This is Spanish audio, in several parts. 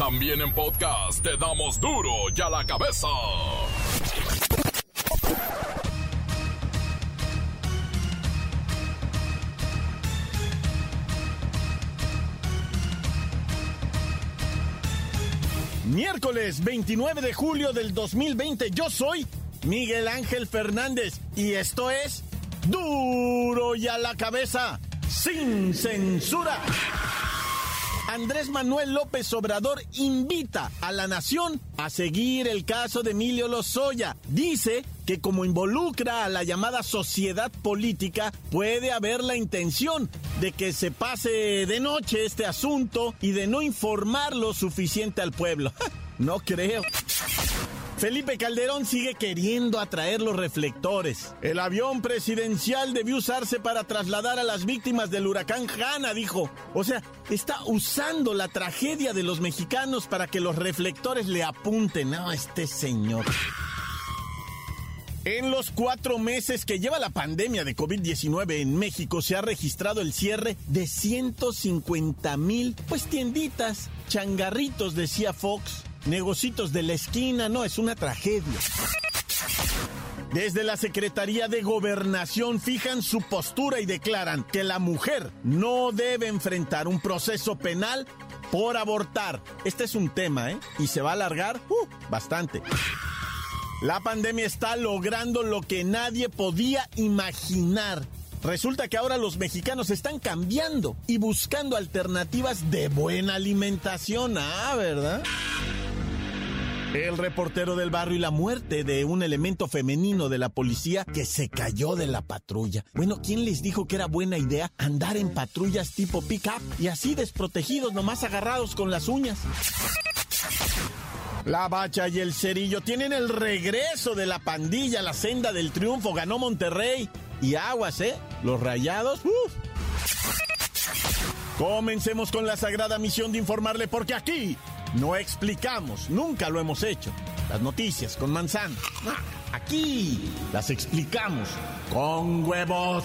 También en podcast te damos duro y a la cabeza. Miércoles 29 de julio del 2020, yo soy Miguel Ángel Fernández y esto es duro y a la cabeza, sin censura. Andrés Manuel López Obrador invita a la nación a seguir el caso de Emilio Lozoya. Dice que como involucra a la llamada sociedad política, puede haber la intención de que se pase de noche este asunto y de no informar lo suficiente al pueblo. no creo. Felipe Calderón sigue queriendo atraer los reflectores. El avión presidencial debió usarse para trasladar a las víctimas del huracán Hanna, dijo. O sea, está usando la tragedia de los mexicanos para que los reflectores le apunten. No, este señor. En los cuatro meses que lleva la pandemia de COVID-19 en México se ha registrado el cierre de 150 mil, pues tienditas, changarritos, decía Fox negocitos de la esquina, no, es una tragedia. Desde la Secretaría de Gobernación fijan su postura y declaran que la mujer no debe enfrentar un proceso penal por abortar. Este es un tema, ¿eh? Y se va a alargar uh, bastante. La pandemia está logrando lo que nadie podía imaginar. Resulta que ahora los mexicanos están cambiando y buscando alternativas de buena alimentación. Ah, ¿verdad? El reportero del barrio y la muerte de un elemento femenino de la policía que se cayó de la patrulla. Bueno, ¿quién les dijo que era buena idea andar en patrullas tipo pick-up y así desprotegidos, nomás agarrados con las uñas? La bacha y el cerillo tienen el regreso de la pandilla, la senda del triunfo, ganó Monterrey. Y aguas, ¿eh? Los rayados, ¡uf! Comencemos con la sagrada misión de informarle porque aquí no explicamos, nunca lo hemos hecho. Las noticias con manzana. Aquí las explicamos con huevos.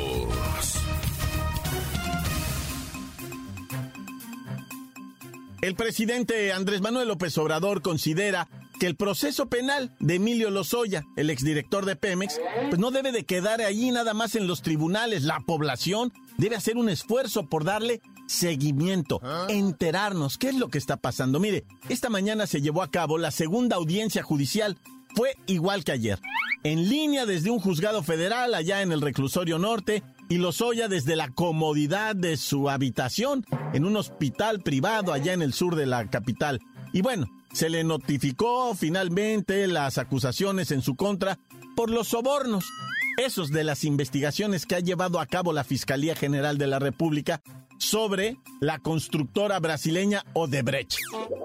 El presidente Andrés Manuel López Obrador considera que el proceso penal de Emilio Lozoya, el exdirector de Pemex, pues no debe de quedar allí nada más en los tribunales. La población debe hacer un esfuerzo por darle seguimiento, enterarnos qué es lo que está pasando. Mire, esta mañana se llevó a cabo la segunda audiencia judicial. Fue igual que ayer en línea desde un juzgado federal allá en el reclusorio norte y Lozoya desde la comodidad de su habitación en un hospital privado allá en el sur de la capital. Y bueno, se le notificó finalmente las acusaciones en su contra por los sobornos, esos de las investigaciones que ha llevado a cabo la Fiscalía General de la República sobre la constructora brasileña Odebrecht.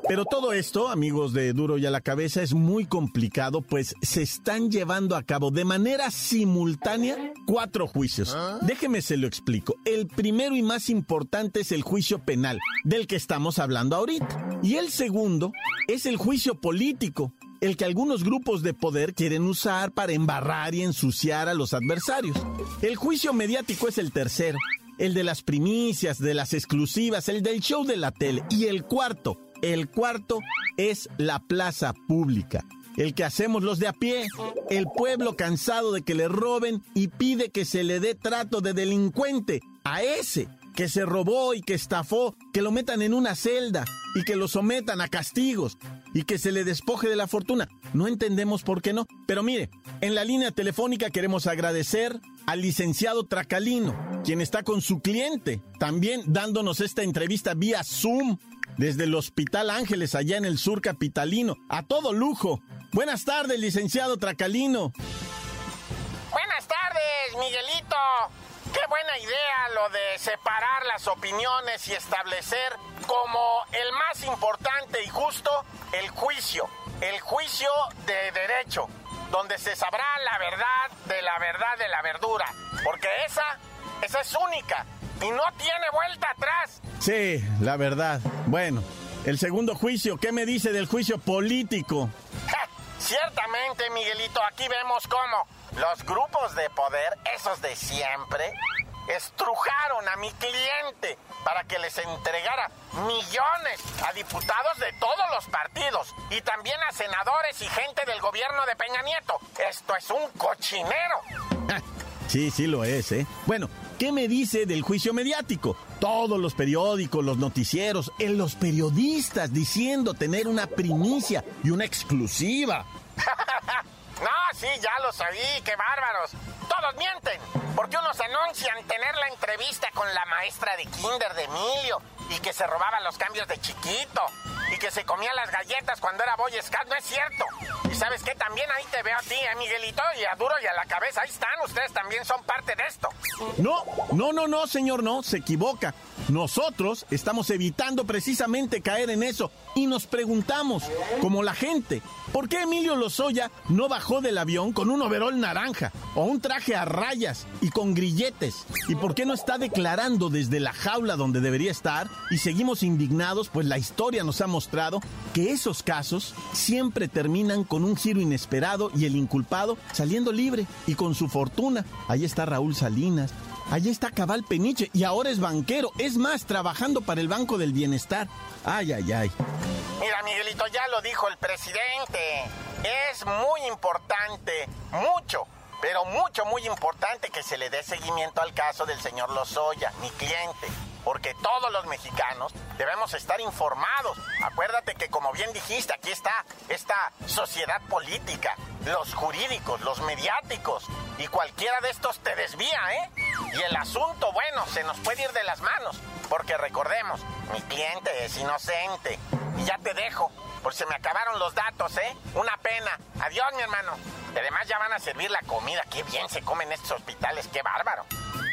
Pero todo esto, amigos de Duro y a la Cabeza, es muy complicado, pues se están llevando a cabo de manera simultánea cuatro juicios. ¿Ah? Déjeme se lo explico. El primero y más importante es el juicio penal, del que estamos hablando ahorita. Y el segundo es el juicio político, el que algunos grupos de poder quieren usar para embarrar y ensuciar a los adversarios. El juicio mediático es el tercero, el de las primicias, de las exclusivas, el del show de la tele. Y el cuarto, el cuarto es la plaza pública. El que hacemos los de a pie, el pueblo cansado de que le roben y pide que se le dé trato de delincuente a ese que se robó y que estafó, que lo metan en una celda y que lo sometan a castigos y que se le despoje de la fortuna. No entendemos por qué no. Pero mire, en la línea telefónica queremos agradecer al licenciado Tracalino, quien está con su cliente, también dándonos esta entrevista vía Zoom desde el Hospital Ángeles, allá en el sur capitalino, a todo lujo. Buenas tardes, licenciado Tracalino. Buenas tardes, Miguelito. Qué buena idea lo de separar las opiniones y establecer como el más importante y justo el juicio, el juicio de derecho. donde se sabrá la verdad de la verdad de la verdura, porque esa, esa es única y no tiene vuelta atrás. Sí, la verdad. Bueno, el segundo juicio, ¿qué me dice del juicio político? ciertamente, Miguelito, aquí vemos cómo los grupos de poder, esos de siempre, estrujaron a mi cliente para que les entregara millones a diputados de todos los partidos y también a senadores y gente del gobierno de Peña Nieto. Esto es un cochinero. Sí, sí lo es, ¿eh? Bueno, ¿qué me dice del juicio mediático? Todos los periódicos, los noticieros, en los periodistas diciendo tener una primicia y una exclusiva. no, sí, ya lo sabí, qué bárbaros. Todos mienten, porque unos anuncian tener la entrevista con la maestra de kinder de Emilio y que se robaba los cambios de chiquito y que se comía las galletas cuando era Boy Scout, no es cierto. Y sabes qué, también ahí te veo a ti, ¿eh, Miguelito? Y a Duro y a la cabeza, ahí están, ustedes también son parte de esto. No, no, no, no, señor, no, se equivoca. Nosotros estamos evitando precisamente caer en eso y nos preguntamos, como la gente, ¿por qué Emilio Lozoya no bajó del avión con un overol naranja o un traje a rayas y con grilletes? ¿Y por qué no está declarando desde la jaula donde debería estar? Y seguimos indignados, pues la historia nos ha mostrado que esos casos siempre terminan con un giro inesperado y el inculpado saliendo libre y con su fortuna. Ahí está Raúl Salinas, Allí está Cabal Peniche y ahora es banquero. Es más, trabajando para el Banco del Bienestar. Ay, ay, ay. Mira, Miguelito, ya lo dijo el presidente. Es muy importante, mucho, pero mucho, muy importante que se le dé seguimiento al caso del señor Lozoya, mi cliente porque todos los mexicanos debemos estar informados. Acuérdate que como bien dijiste, aquí está esta sociedad política, los jurídicos, los mediáticos, y cualquiera de estos te desvía, ¿eh? Y el asunto, bueno, se nos puede ir de las manos, porque recordemos, mi cliente es inocente. Y ya te dejo, porque se me acabaron los datos, ¿eh? Una pena. Adiós, mi hermano. además ya van a servir la comida. Qué bien se comen estos hospitales, qué bárbaro.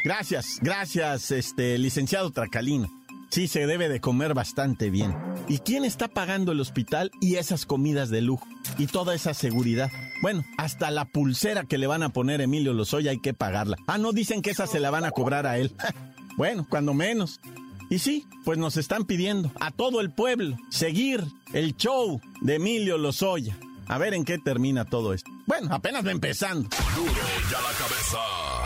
Gracias, gracias, este, licenciado Tracalino. Sí, se debe de comer bastante bien. ¿Y quién está pagando el hospital y esas comidas de lujo? Y toda esa seguridad. Bueno, hasta la pulsera que le van a poner Emilio Lozoya hay que pagarla. Ah, no dicen que esa se la van a cobrar a él. bueno, cuando menos. Y sí, pues nos están pidiendo a todo el pueblo seguir el show de Emilio Lozoya. A ver en qué termina todo esto. Bueno, apenas va empezando. Duro ya la cabeza.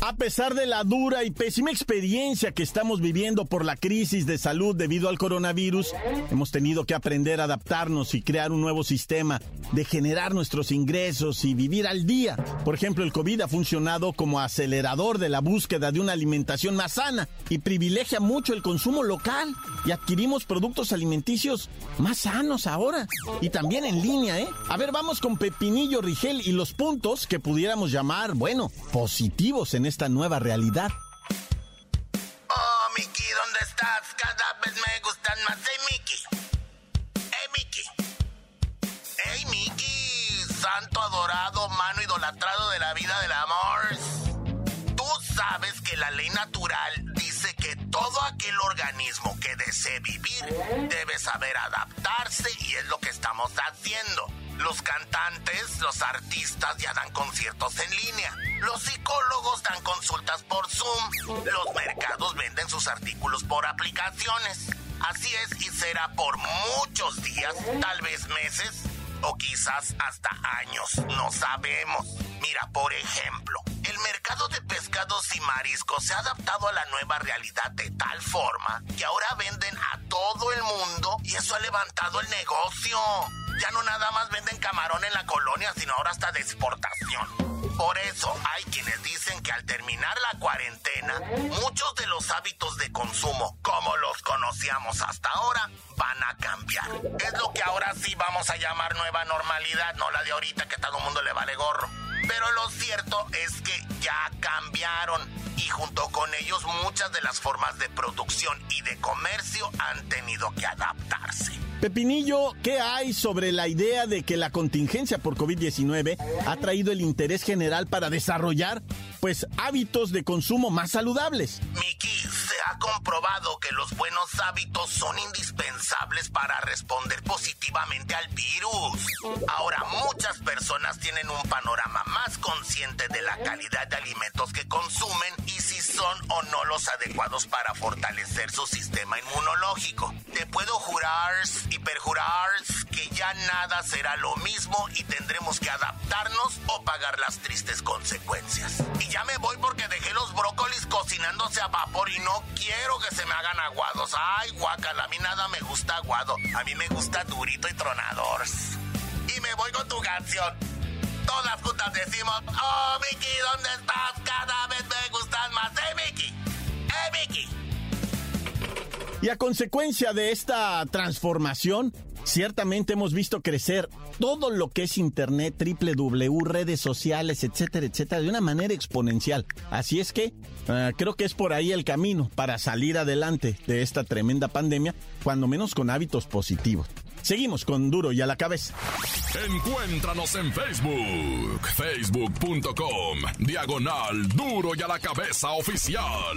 A pesar de la dura y pésima experiencia que estamos viviendo por la crisis de salud debido al coronavirus, hemos tenido que aprender a adaptarnos y crear un nuevo sistema de generar nuestros ingresos y vivir al día. Por ejemplo, el COVID ha funcionado como acelerador de la búsqueda de una alimentación más sana y privilegia mucho el consumo local y adquirimos productos alimenticios más sanos ahora y también en línea, ¿eh? A ver, vamos con Pepinillo Rigel y los puntos que pudiéramos llamar, bueno, positivos en esta nueva realidad. Oh, Mickey, ¿dónde estás? Cada vez me gustan más. Hey, Mickey. Hey, Mickey. Hey, Mickey. Santo adorado, mano idolatrado de la vida del amor. Tú sabes que la ley natural dice que todo aquel organismo que desee vivir debe saber adaptarse y es lo que estamos haciendo. Los cantantes, los artistas ya dan conciertos en línea. Los psicólogos dan Zoom. Los mercados venden sus artículos por aplicaciones. Así es y será por muchos días, tal vez meses o quizás hasta años. No sabemos. Mira, por ejemplo, el mercado de pescados y mariscos se ha adaptado a la nueva realidad de tal forma que ahora venden a todo el mundo y eso ha levantado el negocio. Ya no nada más venden camarón en la colonia, sino ahora hasta de exportación. Por eso hay quienes dicen que al terminar la cuarentena, muchos de los hábitos de consumo, como los conocíamos hasta ahora, van a cambiar. Es lo que ahora sí vamos a llamar nueva normalidad, no la de ahorita que a todo mundo le vale gorro. Pero lo cierto es que ya cambiaron y junto con ellos muchas de las formas de producción y de comercio han tenido que adaptarse. Pepinillo, ¿qué hay sobre la idea de que la contingencia por COVID-19 ha traído el interés general para desarrollar, pues, hábitos de consumo más saludables? Miki, se ha comprobado que los buenos hábitos son indispensables para responder positivamente al virus. Ahora muchas personas tienen un panorama más consciente de la calidad de alimentos que consumen y si son o no los adecuados para fortalecer su sistema inmunológico. Te puedo jurar y perjurar que ya nada será lo mismo y tendremos que adaptarnos o pagar las tristes consecuencias. Ya me voy porque dejé los brócolis cocinándose a vapor y no quiero que se me hagan aguados. Ay, guacala, a mí nada me gusta aguado. A mí me gusta durito y tronador. Y me voy con tu canción. Todas juntas decimos, oh, Mickey, ¿dónde estás? Cada vez me gustan más. ¡Eh, Mickey! ¡Eh, Mickey! Y a consecuencia de esta transformación, ciertamente hemos visto crecer todo lo que es Internet, www, redes sociales, etcétera, etcétera, de una manera exponencial. Así es que uh, creo que es por ahí el camino para salir adelante de esta tremenda pandemia, cuando menos con hábitos positivos. Seguimos con Duro y a la cabeza. Encuéntranos en Facebook, facebook.com, diagonal Duro y a la cabeza oficial.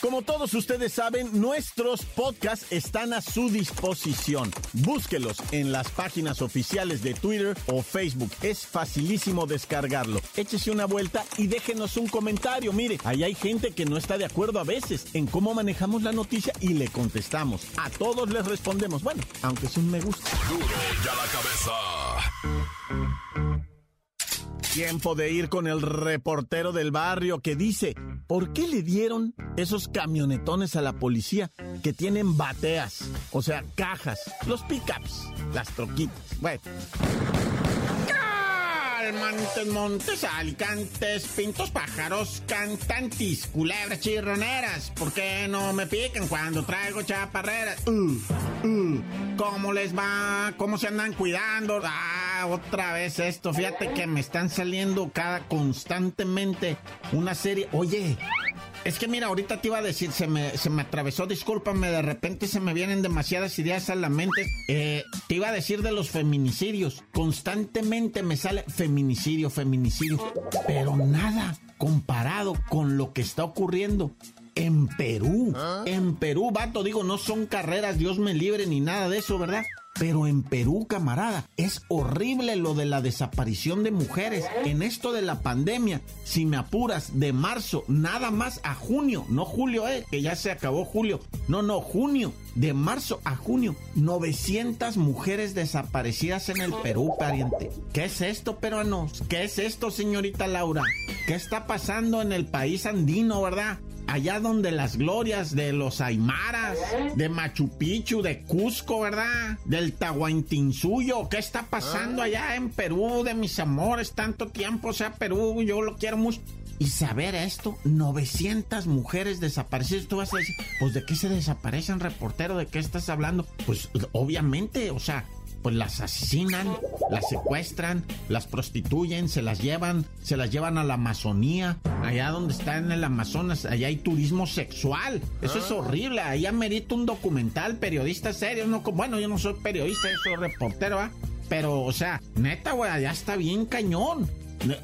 Como todos ustedes saben, nuestros podcasts están a su disposición. Búsquelos en las páginas oficiales de Twitter o Facebook. Es facilísimo descargarlo. Échese una vuelta y déjenos un comentario. Mire, ahí hay gente que no está de acuerdo a veces en cómo manejamos la noticia y le contestamos. A todos les respondemos. Bueno, aunque es un me gusta. La cabeza. Tiempo de ir con el reportero del barrio que dice, ¿por qué le dieron esos camionetones a la policía que tienen bateas? O sea, cajas, los pickups, las troquitas. Bueno. Montes, montes, alicantes, pintos, pájaros, cantantes, culebras, chirroneras. ¿Por qué no me pican cuando traigo chaparreras? Uh, uh, ¿Cómo les va? ¿Cómo se andan cuidando? Ah, otra vez esto. Fíjate que me están saliendo cada constantemente una serie. Oye, es que mira, ahorita te iba a decir, se me, se me atravesó, discúlpame, de repente se me vienen demasiadas ideas a la mente. Eh, te iba a decir de los feminicidios. Constantemente me sale feminicidio, feminicidio. Pero nada comparado con lo que está ocurriendo en Perú. En Perú, vato, digo, no son carreras, Dios me libre ni nada de eso, ¿verdad? Pero en Perú, camarada, es horrible lo de la desaparición de mujeres. En esto de la pandemia, si me apuras, de marzo nada más a junio, no julio, eh, que ya se acabó julio. No, no, junio. De marzo a junio, 900 mujeres desaparecidas en el Perú, pariente. ¿Qué es esto, peruanos? ¿Qué es esto, señorita Laura? ¿Qué está pasando en el país andino, verdad? Allá donde las glorias de los Aymaras, de Machu Picchu, de Cusco, ¿verdad? Del Tahuantinsuyo, ¿qué está pasando allá en Perú, de mis amores, tanto tiempo, o sea, Perú, yo lo quiero mucho. Y saber esto, 900 mujeres desaparecidas, tú vas a decir, pues de qué se desaparecen, reportero, de qué estás hablando? Pues obviamente, o sea, pues las asesinan, las secuestran, las prostituyen, se las llevan, se las llevan a la Amazonía, allá donde está en el Amazonas, allá hay turismo sexual. Eso es horrible, allá merito un documental, periodista serio, no bueno, yo no soy periodista, yo soy reportero, ¿ah? Pero, o sea, neta, güey, allá está bien cañón.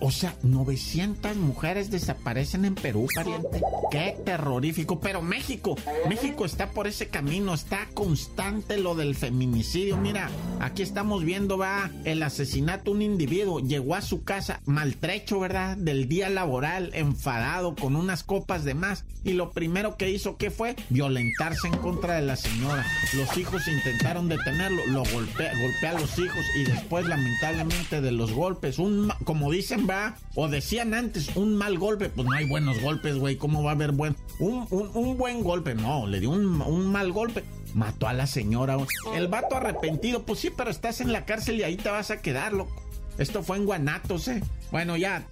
O sea, 900 mujeres desaparecen en Perú, pariente. Qué terrorífico. Pero México, México está por ese camino. Está constante lo del feminicidio. Mira, aquí estamos viendo, va, el asesinato de un individuo. Llegó a su casa maltrecho, ¿verdad? Del día laboral, enfadado, con unas copas de más. Y lo primero que hizo, ¿qué fue? Violentarse en contra de la señora. Los hijos intentaron detenerlo. Lo golpea, golpea a los hijos y después, lamentablemente, de los golpes, un, como dice dicen, va, o decían antes, un mal golpe, pues no hay buenos golpes, güey, ¿cómo va a haber buen? Un, un, un buen golpe, no, le dio un, un, mal golpe. Mató a la señora. El vato arrepentido, pues sí, pero estás en la cárcel y ahí te vas a quedar, loco. Esto fue en Guanatos, ¿eh? Bueno, ya.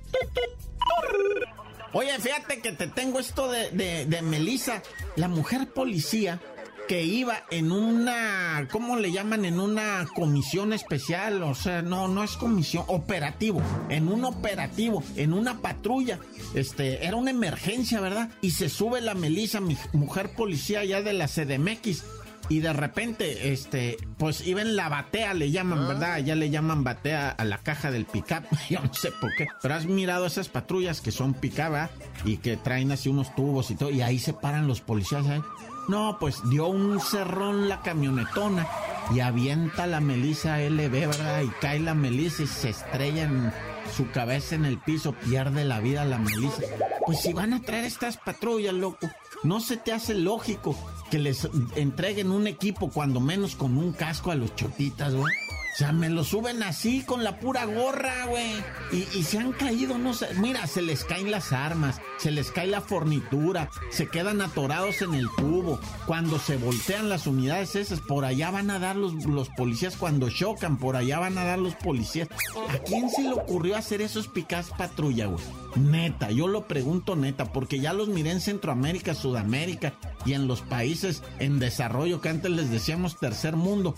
Oye, fíjate que te tengo esto de, de, de Melissa, la mujer policía que iba en una, ¿cómo le llaman? En una comisión especial, o sea, no, no es comisión, operativo, en un operativo, en una patrulla. Este, era una emergencia, ¿verdad? Y se sube la Melissa, mi mujer policía ya de la CDMX y de repente, este, pues iba en la batea, le llaman, ah. ¿verdad? Ya le llaman batea a la caja del pickup, yo no sé por qué. Pero has mirado esas patrullas que son picaba y que traen así unos tubos y todo, y ahí se paran los policías, ¿eh? No, pues dio un cerrón la camionetona y avienta la Melissa LB, ¿verdad? Y cae la Melissa y se estrella en su cabeza en el piso, pierde la vida la Melissa. Pues si van a traer estas patrullas, loco, no se te hace lógico que les entreguen un equipo, cuando menos con un casco a los chotitas, güey. O sea, me lo suben así con la pura gorra, güey. Y, se han caído, no sé. Mira, se les caen las armas, se les cae la fornitura, se quedan atorados en el tubo. Cuando se voltean las unidades esas, por allá van a dar los, los policías. Cuando chocan, por allá van a dar los policías. ¿A quién se le ocurrió hacer esos picas patrulla, güey? Neta, yo lo pregunto neta, porque ya los miré en Centroamérica, Sudamérica y en los países en desarrollo que antes les decíamos tercer mundo.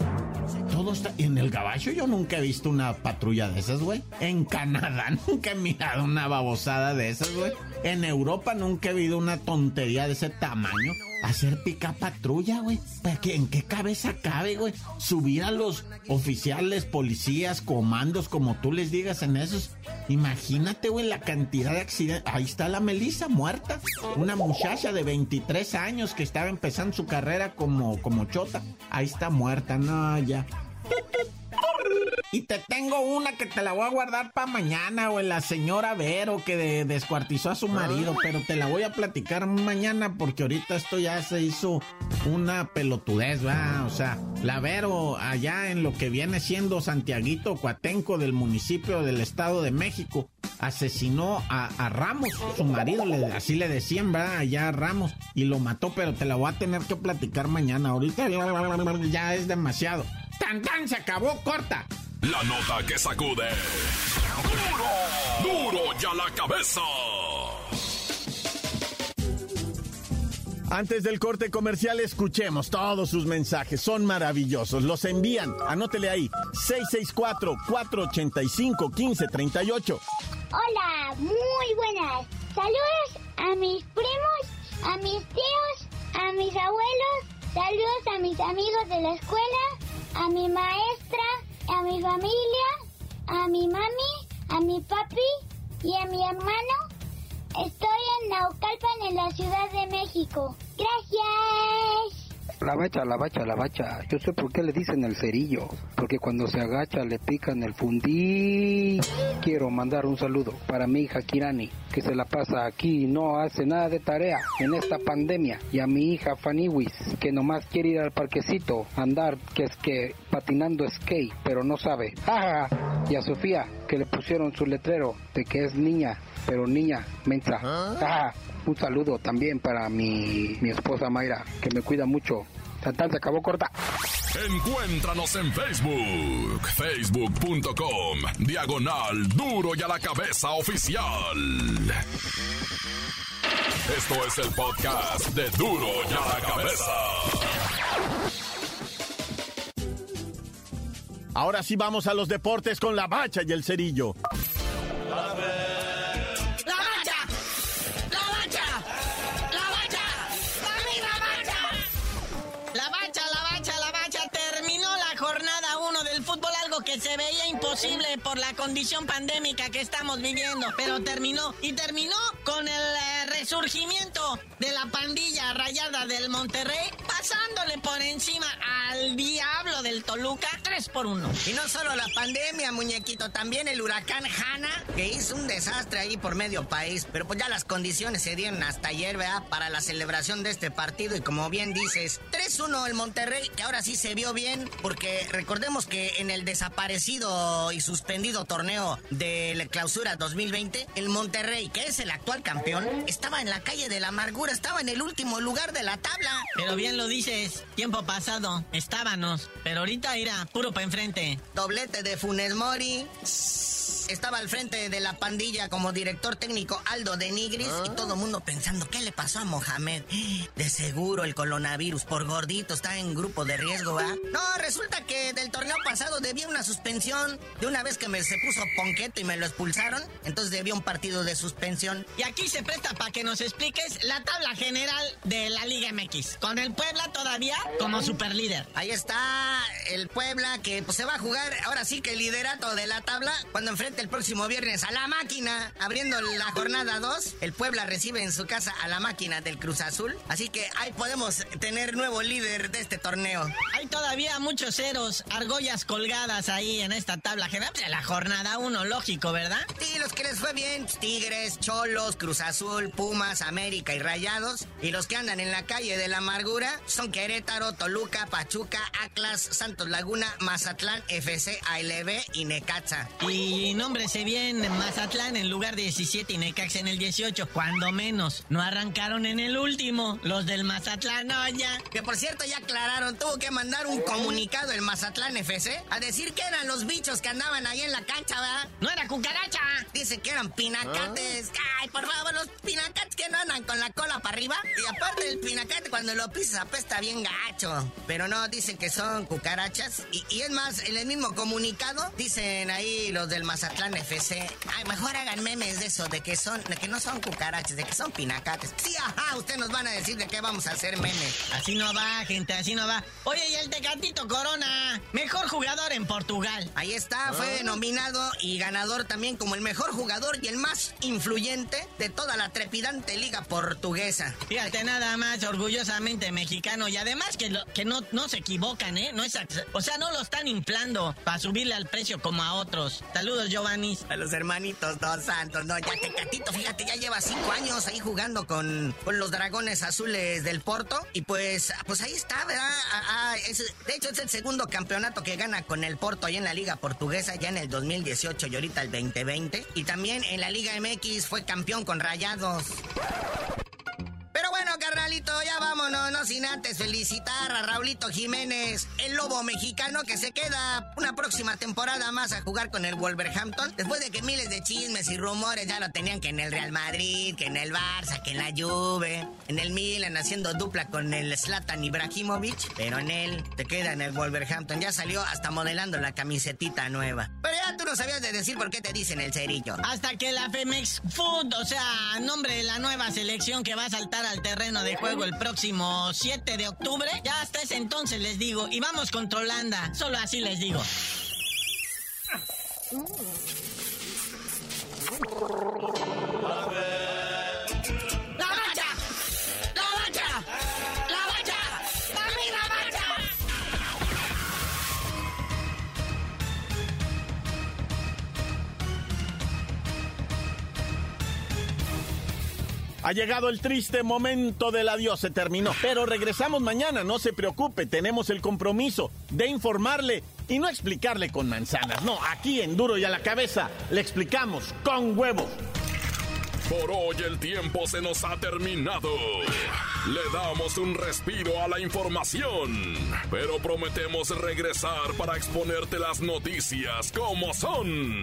Todo está. En el yo nunca he visto una patrulla de esas, güey. En Canadá nunca he mirado una babosada de esas, güey. En Europa nunca he visto una tontería de ese tamaño hacer pica patrulla, güey. ¿En qué cabeza cabe, güey? Subir a los oficiales, policías, comandos, como tú les digas en esos. Imagínate, güey, la cantidad de accidentes. Ahí está la Melissa muerta. Una muchacha de 23 años que estaba empezando su carrera como, como chota. Ahí está muerta, no, ya. Y te tengo una que te la voy a guardar para mañana, o la señora Vero que descuartizó a su marido, ah. pero te la voy a platicar mañana porque ahorita esto ya se hizo una pelotudez, ¿va? O sea, la Vero allá en lo que viene siendo Santiaguito Cuatenco del municipio del Estado de México, asesinó a, Ramos, su marido, así le decían, ¿verdad? Allá a Ramos, y lo mató, pero te la voy a tener que platicar mañana. Ahorita ya es demasiado. ¡Tan, tan! Se acabó, corta. La nota que sacude. ¡Duro! ¡Duro ya la cabeza! Antes del corte comercial, escuchemos todos sus mensajes. Son maravillosos. Los envían. Anótele ahí. 664-485-1538. Hola, muy buenas. Saludos a mis primos, a mis tíos, a mis abuelos. Saludos a mis amigos de la escuela, a mi maestra a mi familia, a mi mami, a mi papi y a mi hermano. Estoy en Naucalpan, en la Ciudad de México. Gracias. La bacha, la bacha, la bacha. Yo sé por qué le dicen el cerillo. Porque cuando se agacha le pican el fundí. Quiero mandar un saludo para mi hija Kirani, que se la pasa aquí y no hace nada de tarea en esta pandemia. Y a mi hija Faniwis, que nomás quiere ir al parquecito, andar, que es que patinando skate, pero no sabe. Y a Sofía, que le pusieron su letrero de que es niña, pero niña, mensa. ¿Ah? Un saludo también para mi, mi esposa Mayra, que me cuida mucho. Tantan se acabó corta. Encuéntranos en Facebook, facebook.com, diagonal duro y a la cabeza oficial. Esto es el podcast de duro y a la cabeza. Ahora sí vamos a los deportes con la bacha y el cerillo. Imposible por la condición pandémica que estamos viviendo, pero terminó y terminó con el eh, resurgimiento de la pandilla rayada del Monterrey, pasándole por encima al diablo del Toluca 3 por 1. Y no solo la pandemia, muñequito, también el huracán Hanna, que hizo un desastre ahí por medio país, pero pues ya las condiciones se dieron hasta ayer, ¿verdad? Para la celebración de este partido y como bien dices, 3-1 el Monterrey, que ahora sí se vio bien, porque recordemos que en el desaparecido y suspendido torneo de la clausura 2020, el Monterrey, que es el actual campeón, estaba en la calle de la amargura, estaba en el último lugar de la tabla. Pero bien lo dices, tiempo pasado, estábamos, pero ahorita era puro para enfrente. Doblete de Funes Mori. Estaba al frente de la pandilla como director técnico Aldo de Nigris y todo el mundo pensando, ¿qué le pasó a Mohamed? De seguro el coronavirus, por gordito, está en grupo de riesgo, ¿ah? No, resulta que del torneo pasado debía una suspensión de una vez que me se puso ponqueto y me lo expulsaron, entonces debía un partido de suspensión. Y aquí se presta para que nos expliques la tabla general de la Liga MX, con el Puebla todavía como superlíder. Ahí está el Puebla que pues, se va a jugar ahora sí que el liderato de la tabla cuando el próximo viernes a la máquina, abriendo la jornada 2. El Puebla recibe en su casa a la máquina del Cruz Azul, así que ahí podemos tener nuevo líder de este torneo. Hay todavía muchos ceros, argollas colgadas ahí en esta tabla general. La jornada 1, lógico, ¿verdad? Sí, los que les fue bien, Tigres, Cholos, Cruz Azul, Pumas, América y Rayados. Y los que andan en la calle de la amargura son Querétaro, Toluca, Pachuca, Atlas, Santos Laguna, Mazatlán, FC, ALB y Necaxa. Y nómbrese bien Mazatlán en lugar de 17 y Necaxa en el 18, cuando menos. No arrancaron en el último, los del Mazatlán, no, ya. Que por cierto ya aclararon, tuvo que mandar un comunicado el Mazatlán FC a decir que eran los bichos que andaban ahí en la cancha, ¿verdad? No era cucaracha. Dice que eran pinacates. Ay, por favor, los pinacates que no andan con la cola para arriba. Y aparte el pinacate cuando lo pisas apesta bien gacho. Pero no, dicen que son cucarachas. Y, y es más, en el mismo comunicado dicen ahí los del Mazatlán FC. Ay, mejor hagan memes de eso, de que son, de que no son cucarachas, de que son pinacates. Sí, ajá, ustedes nos van a decir de qué vamos a hacer memes. Así no va, gente, así no va. Oye, y el Tecatito Corona, mejor jugador en Portugal. Ahí está, fue nominado y ganador también como el mejor jugador y el más influyente de toda la trepidante liga portuguesa. Fíjate, nada más, orgullosamente mexicano. Y además que, lo- que no, no se equivocan, ¿eh? No es, o sea, no lo están inflando para subirle al precio como a otros. Saludos, A los hermanitos dos santos, no, ya Tecatito, fíjate, ya lleva cinco años ahí jugando con, con los dragones azules del Porto. Y pues, pues ahí está, ¿verdad? Ah, ah, de hecho, es el segundo campeonato que gana con el Porto ahí en la Liga Portuguesa, ya en el 2018 y ahorita el 2020. Y también en la Liga MX fue campeón con Rayados. Pero bueno, carnalito, ya vámonos, no sin antes felicitar a Raulito Jiménez, el lobo mexicano que se queda una próxima temporada más a jugar con el Wolverhampton. Después de que miles de chismes y rumores ya lo tenían que en el Real Madrid, que en el Barça, que en la Juve, en el Milan haciendo dupla con el Zlatan Ibrahimovic. Pero en él te queda en el Wolverhampton. Ya salió hasta modelando la camisetita nueva. Pero ya tú no sabías de decir por qué te dicen el cerillo. Hasta que la Femex Food, o sea, nombre de la nueva selección que va a saltar al terreno de juego el próximo 7 de octubre, ya hasta ese entonces les digo, y vamos contra Holanda, solo así les digo. Ha llegado el triste momento del adiós, se terminó. Pero regresamos mañana, no se preocupe, tenemos el compromiso de informarle y no explicarle con manzanas. No, aquí en Duro y a la cabeza le explicamos con huevos. Por hoy el tiempo se nos ha terminado. Le damos un respiro a la información, pero prometemos regresar para exponerte las noticias como son.